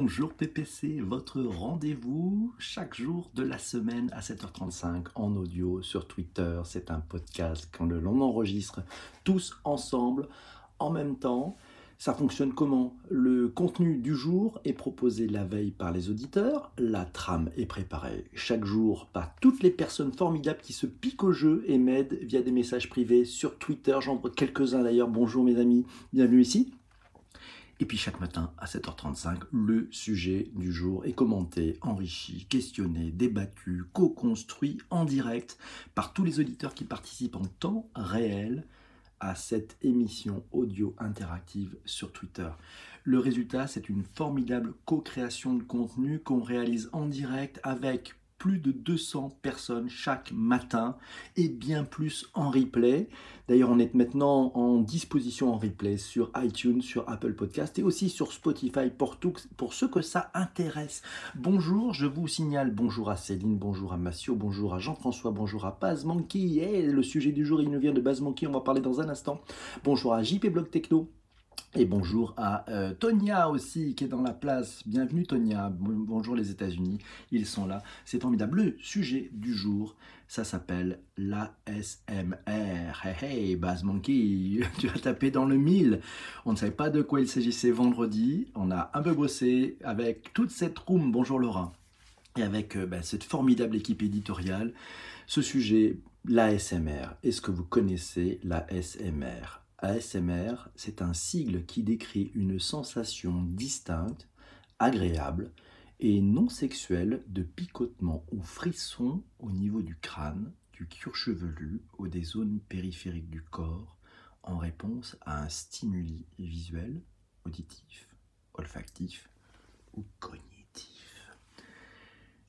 Bonjour PPC, votre rendez-vous chaque jour de la semaine à 7h35 en audio sur Twitter. C'est un podcast quand l'on enregistre tous ensemble en même temps. Ça fonctionne comment? Le contenu du jour est proposé la veille par les auditeurs, la trame est préparée chaque jour par toutes les personnes formidables qui se piquent au jeu et m'aident via des messages privés sur Twitter. J'en vois quelques-uns d'ailleurs. Bonjour mes amis, bienvenue ici. Et puis chaque matin à 7h35, le sujet du jour est commenté, enrichi, questionné, débattu, co-construit en direct par tous les auditeurs qui participent en temps réel à cette émission audio interactive sur Twitter. Le résultat, c'est une formidable co-création de contenu qu'on réalise en direct avec plus de 200 personnes chaque matin et bien plus en replay. D'ailleurs, on est maintenant en disposition en replay sur iTunes, sur Apple Podcast et aussi sur Spotify pour, pour ceux que ça intéresse. Bonjour, je vous signale bonjour à Céline, bonjour à Massio, bonjour à Jean-François, bonjour à Baz Monkey. Et le sujet du jour, il nous vient de Baz Monkey, on va parler dans un instant. Bonjour à JP Blog Techno. Et bonjour à euh, Tonia aussi qui est dans la place. Bienvenue Tonia. Bonjour les États-Unis. Ils sont là. C'est formidable. Le sujet du jour, ça s'appelle l'ASMR. Hey hey, Baz Monkey, tu as tapé dans le mille. On ne savait pas de quoi il s'agissait vendredi. On a un peu bossé avec toute cette room. Bonjour Laura. Et avec euh, bah, cette formidable équipe éditoriale. Ce sujet, l'ASMR. Est-ce que vous connaissez l'ASMR ASMR, c'est un sigle qui décrit une sensation distincte, agréable et non sexuelle de picotement ou frisson au niveau du crâne, du cuir chevelu ou des zones périphériques du corps en réponse à un stimuli visuel, auditif, olfactif ou cognitif.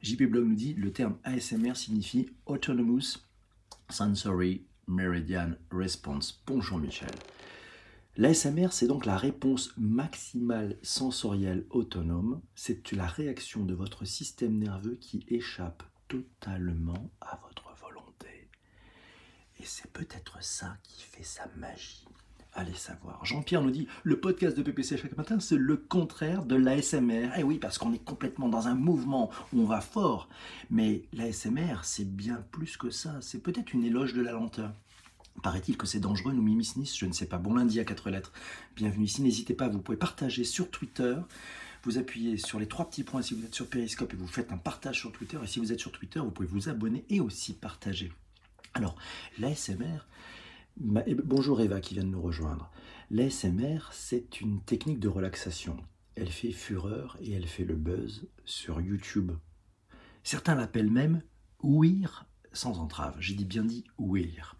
JP Blog nous dit le terme ASMR signifie Autonomous Sensory Meridian Response. Bonjour Michel. L'ASMR, c'est donc la réponse maximale sensorielle autonome. C'est la réaction de votre système nerveux qui échappe totalement à votre volonté. Et c'est peut-être ça qui fait sa magie. Allez savoir. Jean-Pierre nous dit le podcast de PPC chaque matin, c'est le contraire de l'ASMR. Eh oui, parce qu'on est complètement dans un mouvement où on va fort. Mais l'ASMR, c'est bien plus que ça. C'est peut-être une éloge de la lenteur. Paraît-il que c'est dangereux, nous mimisnis, je ne sais pas. Bon lundi à quatre lettres. Bienvenue ici. N'hésitez pas, vous pouvez partager sur Twitter. Vous appuyez sur les trois petits points si vous êtes sur Periscope et vous faites un partage sur Twitter. Et si vous êtes sur Twitter, vous pouvez vous abonner et aussi partager. Alors, l'ASMR, Bonjour Eva qui vient de nous rejoindre. L'ASMR, c'est une technique de relaxation. Elle fait fureur et elle fait le buzz sur YouTube. Certains l'appellent même ouïr sans entrave. J'ai dit bien dit ouïr.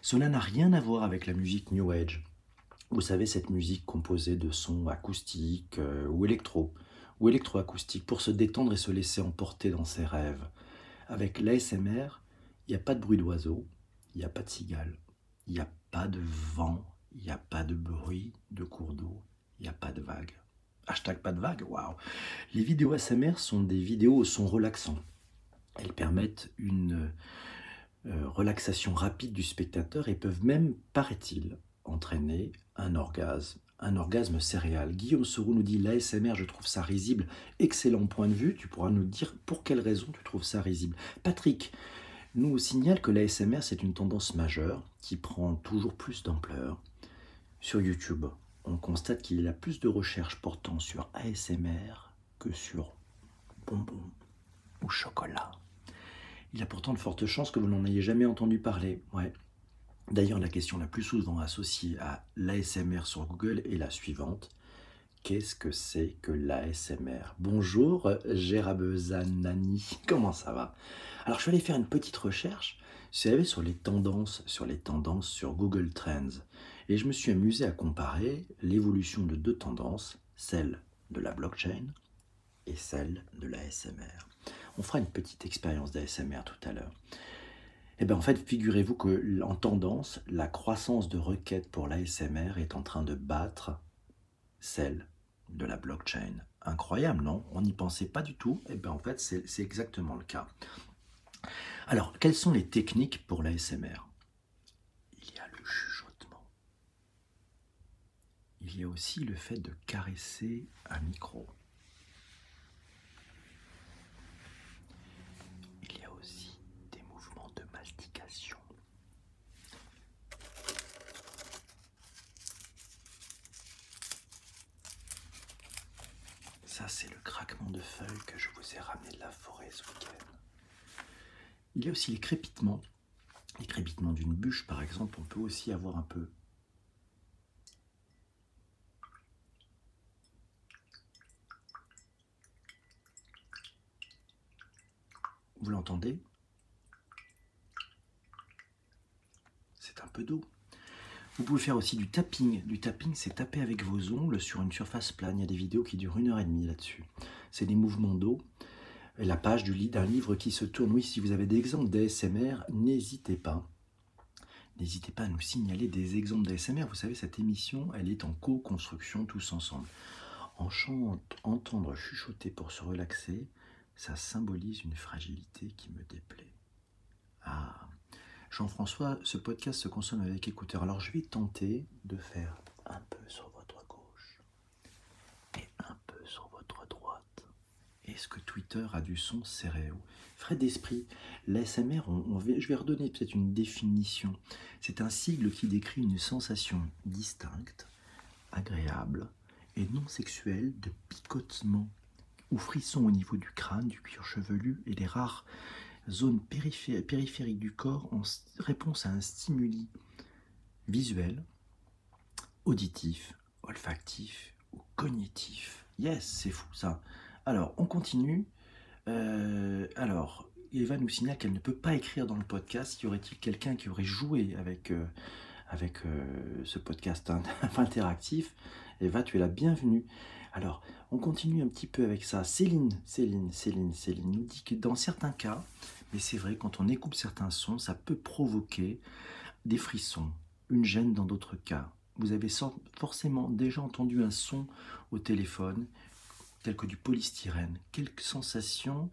Cela n'a rien à voir avec la musique New Age. Vous savez, cette musique composée de sons acoustiques euh, ou électro, ou électroacoustiques, pour se détendre et se laisser emporter dans ses rêves. Avec l'ASMR, il n'y a pas de bruit d'oiseau, il n'y a pas de cigale, il n'y a pas de vent, il n'y a pas de bruit de cours d'eau, il n'y a pas de vague. Hashtag pas de vague, waouh Les vidéos ASMR sont des vidéos au son relaxant. Elles permettent une euh, relaxation rapide du spectateur et peuvent même, paraît-il, entraîner un orgasme, un orgasme céréal. Guillaume Sorou nous dit l'ASMR, je trouve ça risible. Excellent point de vue. Tu pourras nous dire pour quelle raison tu trouves ça risible. Patrick, nous signale que l'ASMR, c'est une tendance majeure qui prend toujours plus d'ampleur. Sur YouTube, on constate qu'il y a plus de recherches portant sur ASMR que sur bonbons ou chocolat. Il y a pourtant de fortes chances que vous n'en ayez jamais entendu parler. D'ailleurs, la question la plus souvent associée à l'ASMR sur Google est la suivante. Qu'est-ce que c'est que l'ASMR Bonjour Gérabezanani, comment ça va? Alors je suis allé faire une petite recherche, sur les tendances, sur les tendances sur Google Trends. Et je me suis amusé à comparer l'évolution de deux tendances, celle de la blockchain et celle de l'ASMR. On fera une petite expérience d'ASMR tout à l'heure. Eh bien en fait, figurez-vous que en tendance, la croissance de requêtes pour l'ASMR est en train de battre celle de la blockchain. Incroyable, non? On n'y pensait pas du tout. Et eh bien en fait, c'est exactement le cas. Alors, quelles sont les techniques pour l'ASMR Il y a le chuchotement. Il y a aussi le fait de caresser un micro. Ça, c'est de feuilles que je vous ai ramené de la forêt ce week-end. Il y a aussi les crépitements. Les crépitements d'une bûche, par exemple, on peut aussi avoir un peu Vous l'entendez? C'est un peu d'eau. Vous pouvez faire aussi du tapping. Du tapping, c'est taper avec vos ongles sur une surface plane. Il y a des vidéos qui durent une heure et demie là-dessus. C'est des mouvements d'eau. La page du lit d'un livre qui se tourne. Oui, si vous avez des exemples d'ASMR, n'hésitez pas. N'hésitez pas à nous signaler des exemples d'ASMR. Vous savez, cette émission, elle est en co-construction tous ensemble. En entendre chuchoter pour se relaxer, ça symbolise une fragilité qui me déplaît. Ah, Jean-François, ce podcast se consomme avec écouteur. Alors je vais tenter de faire un peu sur votre gauche et un peu sur votre droite. Est-ce que Twitter a du son stéréo Frais d'esprit, l'ASMR, je vais redonner peut-être une définition. C'est un sigle qui décrit une sensation distincte, agréable et non sexuelle de picotement ou frissons au niveau du crâne, du cuir chevelu et des rares zones périphériques du corps en réponse à un stimuli visuel, auditif, olfactif ou cognitif. Yes, c'est fou ça. Alors, on continue. Euh, alors, Eva nous signale qu'elle ne peut pas écrire dans le podcast. Y aurait-il quelqu'un qui aurait joué avec, euh, avec euh, ce podcast interactif? Eva, tu es la bienvenue. Alors, on continue un petit peu avec ça. Céline, Céline, Céline, Céline nous dit que dans certains cas, mais c'est vrai, quand on écoute certains sons, ça peut provoquer des frissons, une gêne dans d'autres cas. Vous avez forcément déjà entendu un son au téléphone, tel que du polystyrène. Quelques sensations,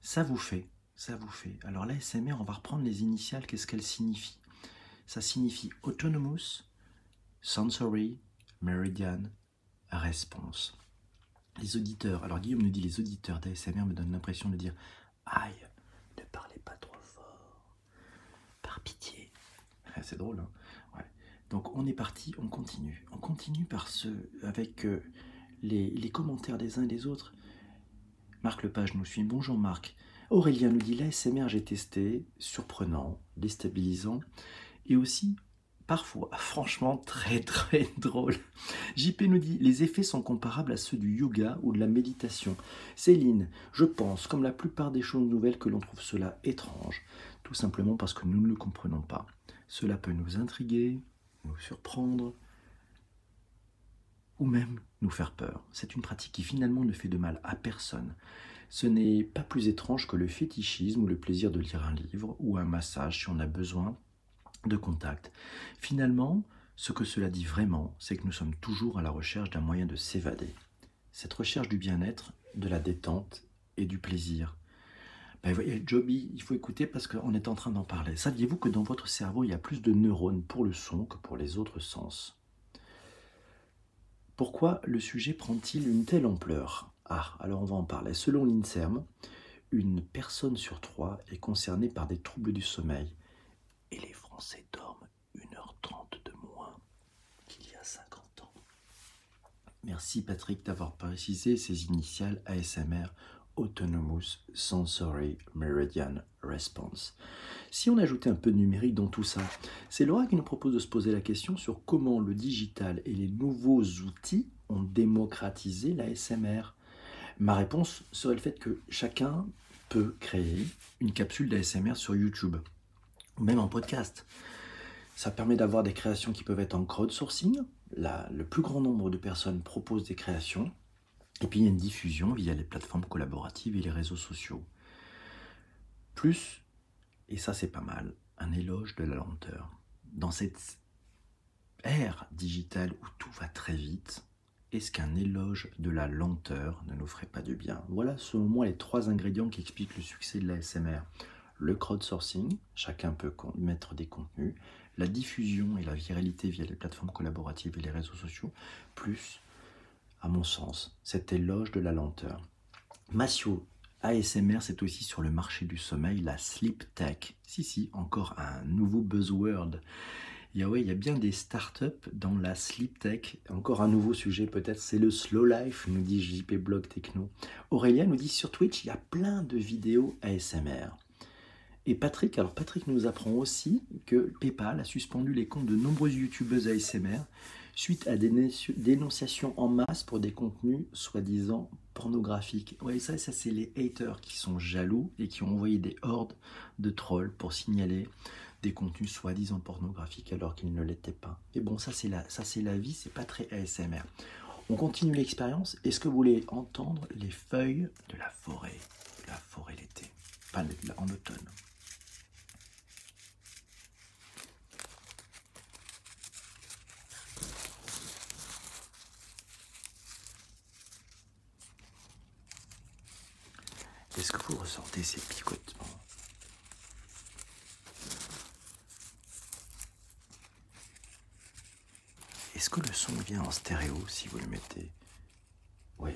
ça vous fait, ça vous fait. Alors là, SMR, on va reprendre les initiales, qu'est-ce qu'elles signifient? Ça signifie autonomous, sensory, meridian, Réponse. Les auditeurs, alors Guillaume nous dit les auditeurs d'ASMR me donnent l'impression de dire Aïe, ne parlez pas trop fort. Par pitié. Ah, c'est drôle, hein. Donc on est parti, on continue. On continue par ce, avec euh, les, les, commentaires des uns et des autres. Marc Lepage nous suit. Bonjour Marc. Aurélien nous dit l'ASMR j'ai testé, surprenant, déstabilisant et aussi parfois franchement très très drôle. JP nous dit les effets sont comparables à ceux du yoga ou de la méditation. Céline, je pense, comme la plupart des choses nouvelles, que l'on trouve cela étrange, tout simplement parce que nous ne le comprenons pas. Cela peut nous intriguer, nous surprendre, ou même nous faire peur. C'est une pratique qui finalement ne fait de mal à personne. Ce n'est pas plus étrange que le fétichisme ou le plaisir de lire un livre ou un massage si on a besoin de contact. Finalement, ce que cela dit vraiment, c'est que nous sommes toujours à la recherche d'un moyen de s'évader. Cette recherche du bien-être, de la détente et du plaisir. Ben, voyez, Joby, il faut écouter parce qu'on est en train d'en parler. Saviez-vous que dans votre cerveau, il y a plus de neurones pour le son que pour les autres sens? Pourquoi le sujet prend-il une telle ampleur? Ah, alors on va en parler. Selon l'INSERM, une personne sur trois est concernée par des troubles du sommeil. Et les Français dorment 1h30 de moins qu'il y a 50 ans. Merci Patrick d'avoir précisé ces initiales ASMR Autonomous Sensory Meridian Response. Si on ajoutait un peu de numérique dans tout ça, c'est Laura qui nous propose de se poser la question sur comment le digital et les nouveaux outils ont démocratisé l'ASMR. Ma réponse serait le fait que chacun peut créer une capsule d'ASMR sur YouTube ou même en podcast. Ça permet d'avoir des créations qui peuvent être en crowdsourcing. Le plus grand nombre de personnes proposent des créations. Et puis il y a une diffusion via les plateformes collaboratives et les réseaux sociaux. Plus, et ça c'est pas mal, un éloge de la lenteur. Dans cette ère digitale où tout va très vite, est-ce qu'un éloge de la lenteur ne nous ferait pas du bien? Voilà selon moi les trois ingrédients qui expliquent le succès de la SMR le crowdsourcing, chacun peut mettre des contenus, la diffusion et la viralité via les plateformes collaboratives et les réseaux sociaux, plus, à mon sens, cet éloge de la lenteur. Massio, ASMR, c'est aussi sur le marché du sommeil, la sleep tech. Si, si, encore un nouveau buzzword. Il y, il y a bien des startups dans la sleep tech. Encore un nouveau sujet peut-être, c'est le slow life, nous dit JP Blog Techno. Aurélia nous dit sur Twitch, il y a plein de vidéos ASMR. Et Patrick, alors Patrick nous apprend aussi que PayPal a suspendu les comptes de nombreuses youtubeuses ASMR suite à des dénonciations en masse pour des contenus soi-disant pornographiques. Ouais, ça, ça c'est les haters qui sont jaloux et qui ont envoyé des hordes de trolls pour signaler des contenus soi-disant pornographiques alors qu'ils ne l'étaient pas. Et bon, ça c'est la, ça c'est la vie, c'est pas très ASMR. On continue l'expérience. Est-ce que vous voulez entendre les feuilles de la forêt, la forêt l'été, pas en automne Est-ce que vous ressentez ces picotements? Est-ce que le son vient en stéréo si vous le mettez? Oui.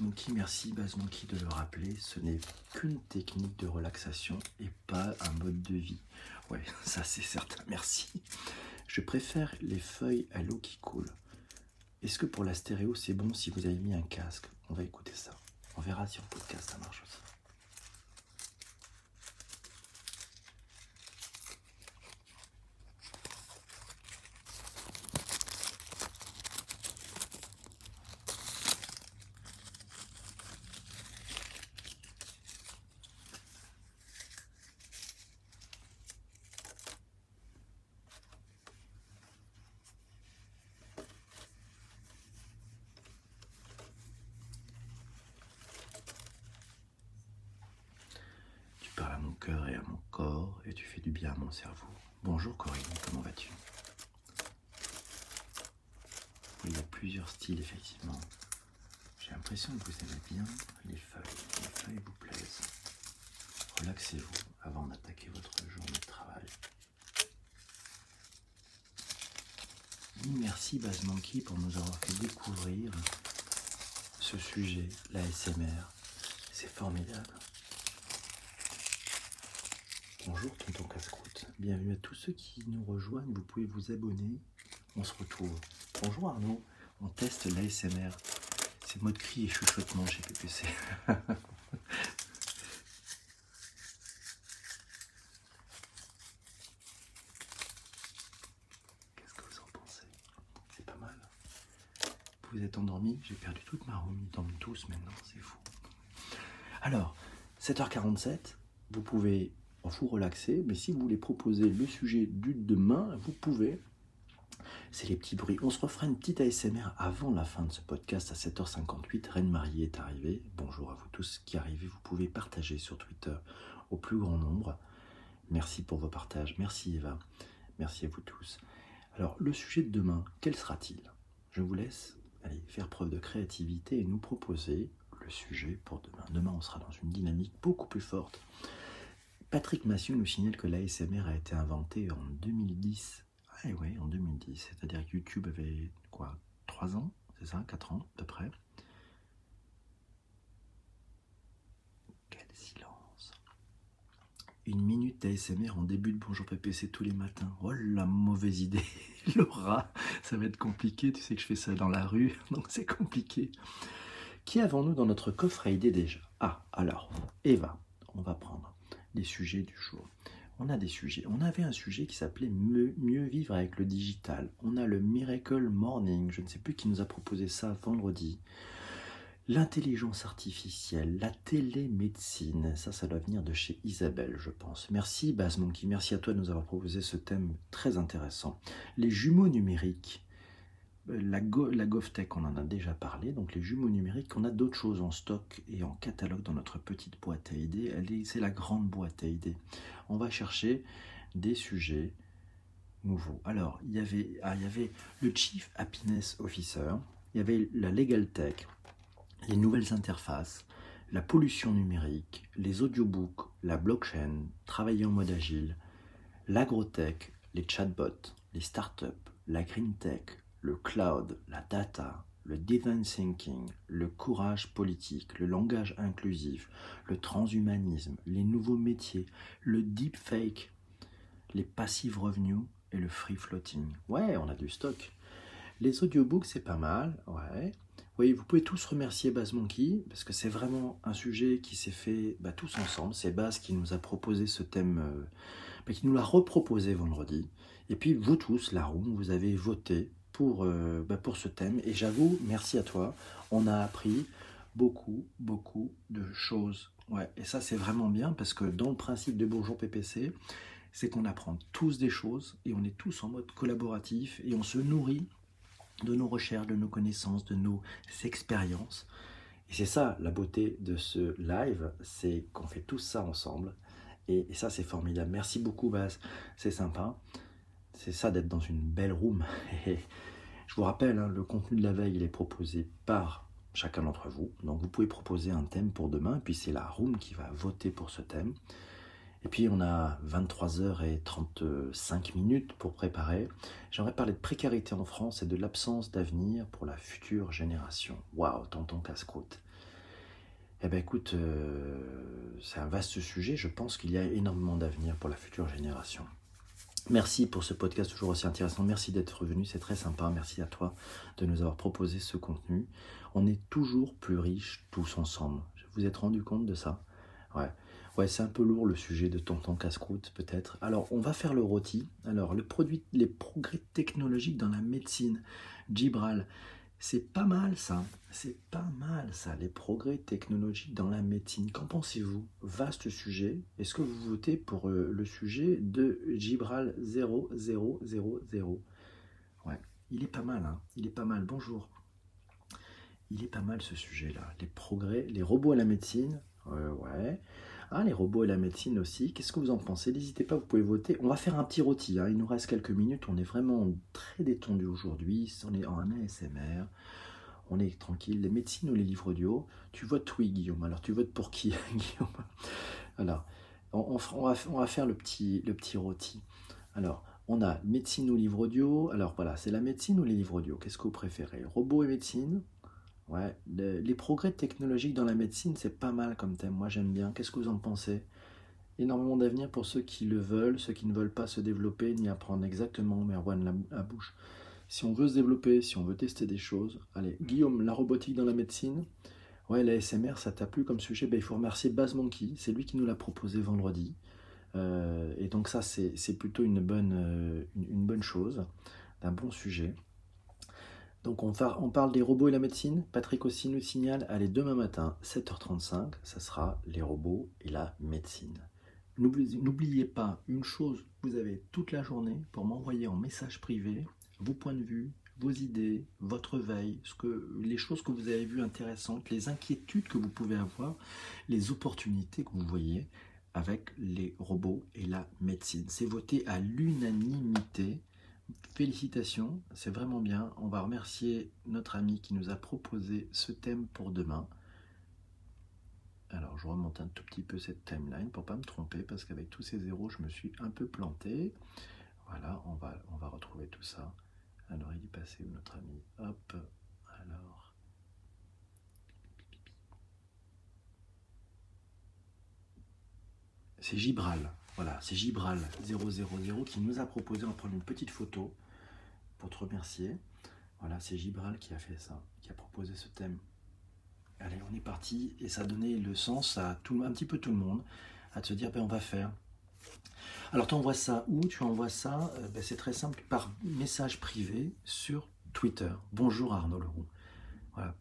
Monkey, merci Monkey de le rappeler, ce n'est qu'une technique de relaxation et pas un mode de vie. Oui, ça c'est certain, merci. Je préfère les feuilles à l'eau qui coule. Est-ce que pour la stéréo c'est bon si vous avez mis un casque? On va écouter ça. On verra si en podcast ça marche aussi. Cœur et à mon corps et tu fais du bien à mon cerveau. Bonjour Corinne, comment vas-tu? Il y a plusieurs styles effectivement. J'ai l'impression que vous aimez bien les feuilles. Les feuilles vous plaisent. Relaxez-vous avant d'attaquer votre journée de travail. Merci Baz Monkey pour nous avoir fait découvrir ce sujet, la SMR. C'est formidable. Bonjour Tonton Casse-Croûte, bienvenue à tous ceux qui nous rejoignent, vous pouvez vous abonner, on se retrouve. Bonjour Arnaud, on teste l'ASMR, c'est mode cri et chuchotement chez PPC. Qu'est-ce que vous en pensez? C'est pas mal. Vous êtes endormi, j'ai perdu toute ma roue, ils dorment tous maintenant, c'est fou. Alors, 7h47, vous pouvez vous relaxer, mais si vous voulez proposer le sujet du demain, vous pouvez. C'est les petits bruits. On se refera une petite ASMR avant la fin de ce podcast à 7h58. Reine Marie est arrivée. Bonjour à vous tous qui arrivez. Vous pouvez partager sur Twitter au plus grand nombre. Merci pour vos partages. Merci Eva. Merci à vous tous. Alors, le sujet de demain, quel sera-t-il? Je vous laisse aller faire preuve de créativité et nous proposer le sujet pour demain. Demain, on sera dans une dynamique beaucoup plus forte. Patrick Massieu nous signale que l'ASMR a été inventé en 2010. Ah ouais, en 2010. C'est-à-dire que YouTube avait quoi 3 ans C'est ça 4 ans à peu près Quel silence Une minute d'ASMR en début de Bonjour PPC tous les matins. Oh la mauvaise idée Laura, ça va être compliqué. Tu sais que je fais ça dans la rue, donc c'est compliqué. Qui avons-nous dans notre coffre à idées déjà? Ah, alors, Eva, on va prendre les sujets du jour. On a des sujets. On avait un sujet qui s'appelait mieux, vivre avec le digital. On a le Miracle Morning. Je ne sais plus qui nous a proposé ça vendredi. L'intelligence artificielle, la télémédecine, ça, ça doit venir de chez Isabelle, je pense. Merci Baz Monkey, merci à toi de nous avoir proposé ce thème très intéressant. Les jumeaux numériques, la, GovTech, on en a déjà parlé, donc les jumeaux numériques, on a d'autres choses en stock et en catalogue dans notre petite boîte à idées. C'est la grande boîte à idées. On va chercher des sujets nouveaux. Alors, il y avait, ah, il y avait le Chief Happiness Officer, il y avait la Legal Tech, les nouvelles interfaces, la pollution numérique, les audiobooks, la blockchain, travailler en mode agile, l'agrotech, les chatbots, les startups, la green tech, le cloud, la data, le design thinking, le courage politique, le langage inclusif, le transhumanisme, les nouveaux métiers, le deepfake, les passive revenus, et le free floating. Ouais, on a du stock. Les audiobooks, c'est pas mal. Ouais. Vous pouvez tous remercier Baz Monkey parce que c'est vraiment un sujet qui s'est fait bah, tous ensemble. C'est Baz qui nous a proposé ce thème, euh, bah, qui nous l'a reproposé vendredi. Et puis vous tous, la room, vous avez voté pour, euh, bah, pour ce thème. Et j'avoue, merci à toi. On a appris beaucoup, beaucoup de choses. Ouais, et ça c'est vraiment bien parce que dans le principe de Bourgeois PPC, c'est qu'on apprend tous des choses et on est tous en mode collaboratif et on se nourrit de nos recherches, de nos connaissances, de nos expériences. Et c'est ça la beauté de ce live, c'est qu'on fait tout ça ensemble. Et, ça c'est formidable. Merci beaucoup Baz, c'est sympa. C'est ça d'être dans une belle room. Je vous rappelle, hein, le contenu de la veille, il est proposé par chacun d'entre vous. Donc vous pouvez proposer un thème pour demain, puis c'est la room qui va voter pour ce thème. Et puis on a 23h35 minutes pour préparer. J'aimerais parler de précarité en France et de l'absence d'avenir pour la future génération. Waouh, tonton casse-croûte. Eh bien écoute, euh, c'est un vaste sujet, je pense qu'il y a énormément d'avenir pour la future génération. Merci pour ce podcast toujours aussi intéressant. Merci d'être venu, c'est très sympa. Merci à toi de nous avoir proposé ce contenu. On est toujours plus riches tous ensemble. Vous êtes rendu compte de ça? Ouais. Ouais, c'est un peu lourd le sujet de tonton casse-croûte peut-être. Alors, on va faire le rôti. Alors, le produit, les progrès technologiques dans la médecine. Gibral, c'est pas mal ça. C'est pas mal ça, les progrès technologiques dans la médecine. Qu'en pensez-vous? Vaste sujet. Est-ce que vous votez pour euh, le sujet de Gibral 0000 Ouais, il est pas mal, hein Il est pas mal. Bonjour. Il est pas mal ce sujet-là. Les progrès, les robots à la médecine. ouais. Ah, les robots et la médecine aussi. Qu'est-ce que vous en pensez? N'hésitez pas, vous pouvez voter. On va faire un petit rôti. Hein. Il nous reste quelques minutes. On est vraiment très détendu aujourd'hui. On est en ASMR. On est tranquille. Les médecines ou les livres audio? Tu votes oui, Guillaume. Alors, tu votes pour qui, Guillaume? Alors, on, va, faire le petit, le petit rôti. Alors, on a médecine ou livre audio. Alors, voilà, c'est la médecine ou les livres audio? Qu'est-ce que vous préférez? Robots et médecine? Ouais, les progrès technologiques dans la médecine, c'est pas mal comme thème. Moi, j'aime bien. Qu'est-ce que vous en pensez? Énormément d'avenir pour ceux qui le veulent, ceux qui ne veulent pas se développer ni apprendre exactement Merwan la, la bouche. Si on veut se développer, si on veut tester des choses, allez, Guillaume, la robotique dans la médecine. Ouais, la SMR, ça t'a plu comme sujet? Ben, Il faut remercier Baz Monkey, c'est lui qui nous l'a proposé vendredi. Euh, et donc ça, c'est plutôt une bonne, euh, une bonne chose, un bon sujet. Donc on, parle des robots et la médecine. Patrick aussi nous signale, allez, demain matin, 7h35, ça sera les robots et la médecine. N'oubliez pas une chose, vous avez toute la journée pour m'envoyer en message privé vos points de vue, vos idées, votre veille, ce les choses que vous avez vues intéressantes, les inquiétudes que vous pouvez avoir, les opportunités que vous voyez avec les robots et la médecine. C'est voté à l'unanimité Félicitations, c'est vraiment bien. On va remercier notre ami qui nous a proposé ce thème pour demain. Alors je remonte un tout petit peu cette timeline pour pas me tromper parce qu'avec tous ces zéros je me suis un peu planté. Voilà, on va, on va retrouver tout ça. Alors il est passé où notre ami Hop, alors. C'est Gibral. Voilà, c'est Gibral 000 qui nous a proposé, on prendre une petite photo pour te remercier. Voilà, c'est Gibral qui a fait ça, qui a proposé ce thème. Allez, on est parti et ça a donné le sens à tout, un petit peu tout le monde, à te dire, ben, on va faire. Alors tu envoies ça où? Tu envoies ça, c'est très simple, par message privé sur Twitter. Bonjour Arnaud Leroux.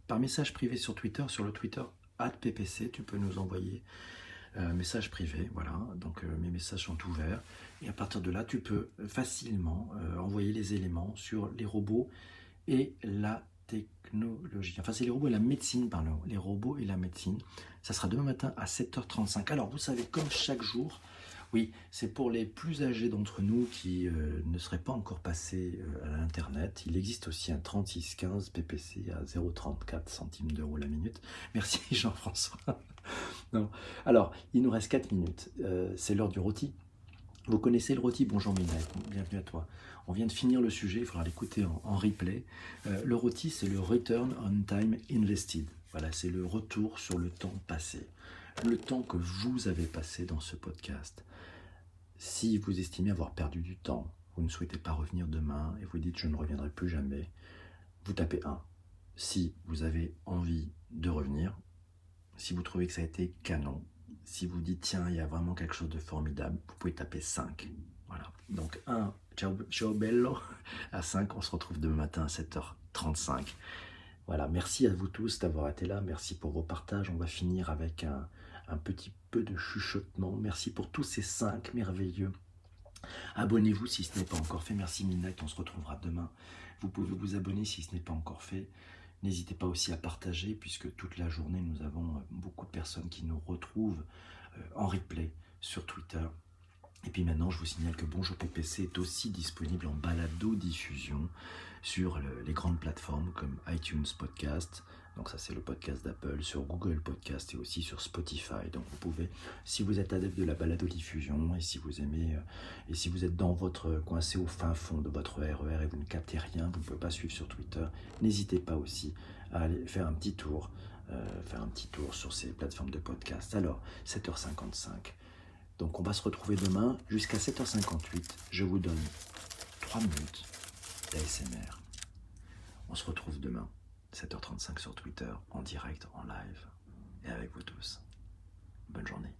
Par message privé sur Twitter, sur le Twitter @ppc, tu peux nous envoyer message privé, voilà, donc euh, mes messages sont ouverts. Et à partir de là, tu peux facilement euh, envoyer les éléments sur les robots et la technologie. Enfin, c'est les robots et la médecine, pardon, les robots et la médecine. Ça sera demain matin à 7h35. Alors, vous savez, comme chaque jour, oui, c'est pour les plus âgés d'entre nous qui ne seraient pas encore passés à l'Internet. Il existe aussi un 3615 PPC à 0,34 centimes d'euros la minute. Merci Jean-François. Alors, il nous reste 4 minutes. Euh, c'est l'heure du rôti. Vous connaissez le rôti? Bonjour Minette, bienvenue à toi. On vient de finir le sujet, il faudra l'écouter en, replay. Euh, le rôti, c'est le Return on Time Invested. Voilà, c'est le retour sur le temps passé. Le temps que vous avez passé dans ce podcast. Si vous estimez avoir perdu du temps, vous ne souhaitez pas revenir demain et vous dites je ne reviendrai plus jamais, vous tapez 1. Si vous avez envie de revenir, si vous trouvez que ça a été canon, si vous dites tiens, il y a vraiment quelque chose de formidable, vous pouvez taper 5. Voilà. Donc 1, ciao, ciao bello. À 5, on se retrouve demain matin à 7h35. Voilà, merci à vous tous d'avoir été là. Merci pour vos partages. On va finir avec un, un petit de chuchotement. Merci pour tous ces 5 merveilleux. Abonnez-vous si ce n'est pas encore fait. Merci Minette, on se retrouvera demain. Vous pouvez vous abonner si ce n'est pas encore fait. N'hésitez pas aussi à partager puisque toute la journée nous avons euh, beaucoup de personnes qui nous retrouvent euh, en replay sur Twitter. Et puis maintenant, je vous signale que Bonjour PPC est aussi disponible en balado-diffusion sur les grandes plateformes comme iTunes Podcast, donc ça c'est le podcast d'Apple, sur Google Podcast et aussi sur Spotify. Donc vous pouvez, si vous êtes adepte de la balado-diffusion et si vous aimez, euh, et si vous êtes dans votre coincé au fin fond de votre RER et vous ne captez rien, vous ne pouvez pas suivre sur Twitter, n'hésitez pas aussi à aller faire un petit tour, euh, faire un petit tour sur ces plateformes de podcast. Alors, 7h55. Donc on va se retrouver demain jusqu'à 7h58. Je vous donne 3 minutes d'ASMR. On se retrouve demain, 7h35 sur Twitter, en direct, en live, et avec vous tous. Bonne journée.